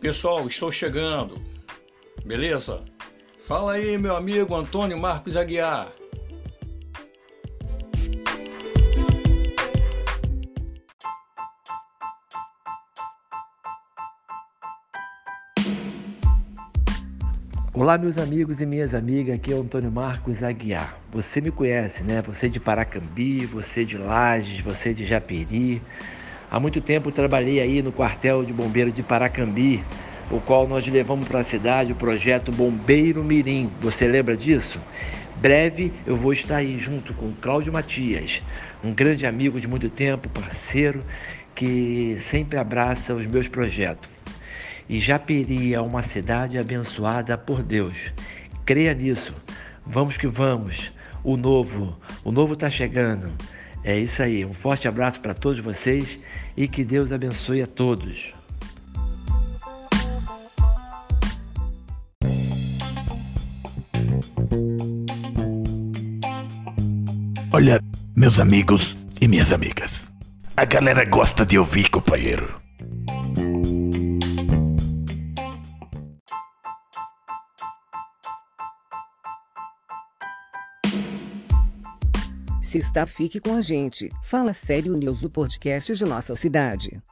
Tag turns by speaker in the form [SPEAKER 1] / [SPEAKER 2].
[SPEAKER 1] Pessoal, estou chegando. Beleza? Fala aí, meu amigo Antônio Marcos Aguiar.
[SPEAKER 2] Olá, meus amigos e minhas amigas, aqui é o Antônio Marcos Aguiar. Você me conhece, né? Você de Paracambi, você de Lages, você de Japeri. Há muito tempo trabalhei aí no quartel de bombeiro de Paracambi, o qual nós levamos para a cidade o projeto Bombeiro Mirim. Você lembra disso? Breve eu vou estar aí junto com Cláudio Matias, um grande amigo de muito tempo, parceiro, que sempre abraça os meus projetos. E Japeri é uma cidade abençoada por Deus. Creia nisso. Vamos que vamos. O novo, o novo está chegando. É isso aí. Um forte abraço para todos vocês e que Deus abençoe a todos.
[SPEAKER 3] Olha, meus amigos e minhas amigas, a galera gosta de ouvir, companheiro.
[SPEAKER 4] Se está, fique com a gente. Fala Sério News, do podcast de nossa cidade.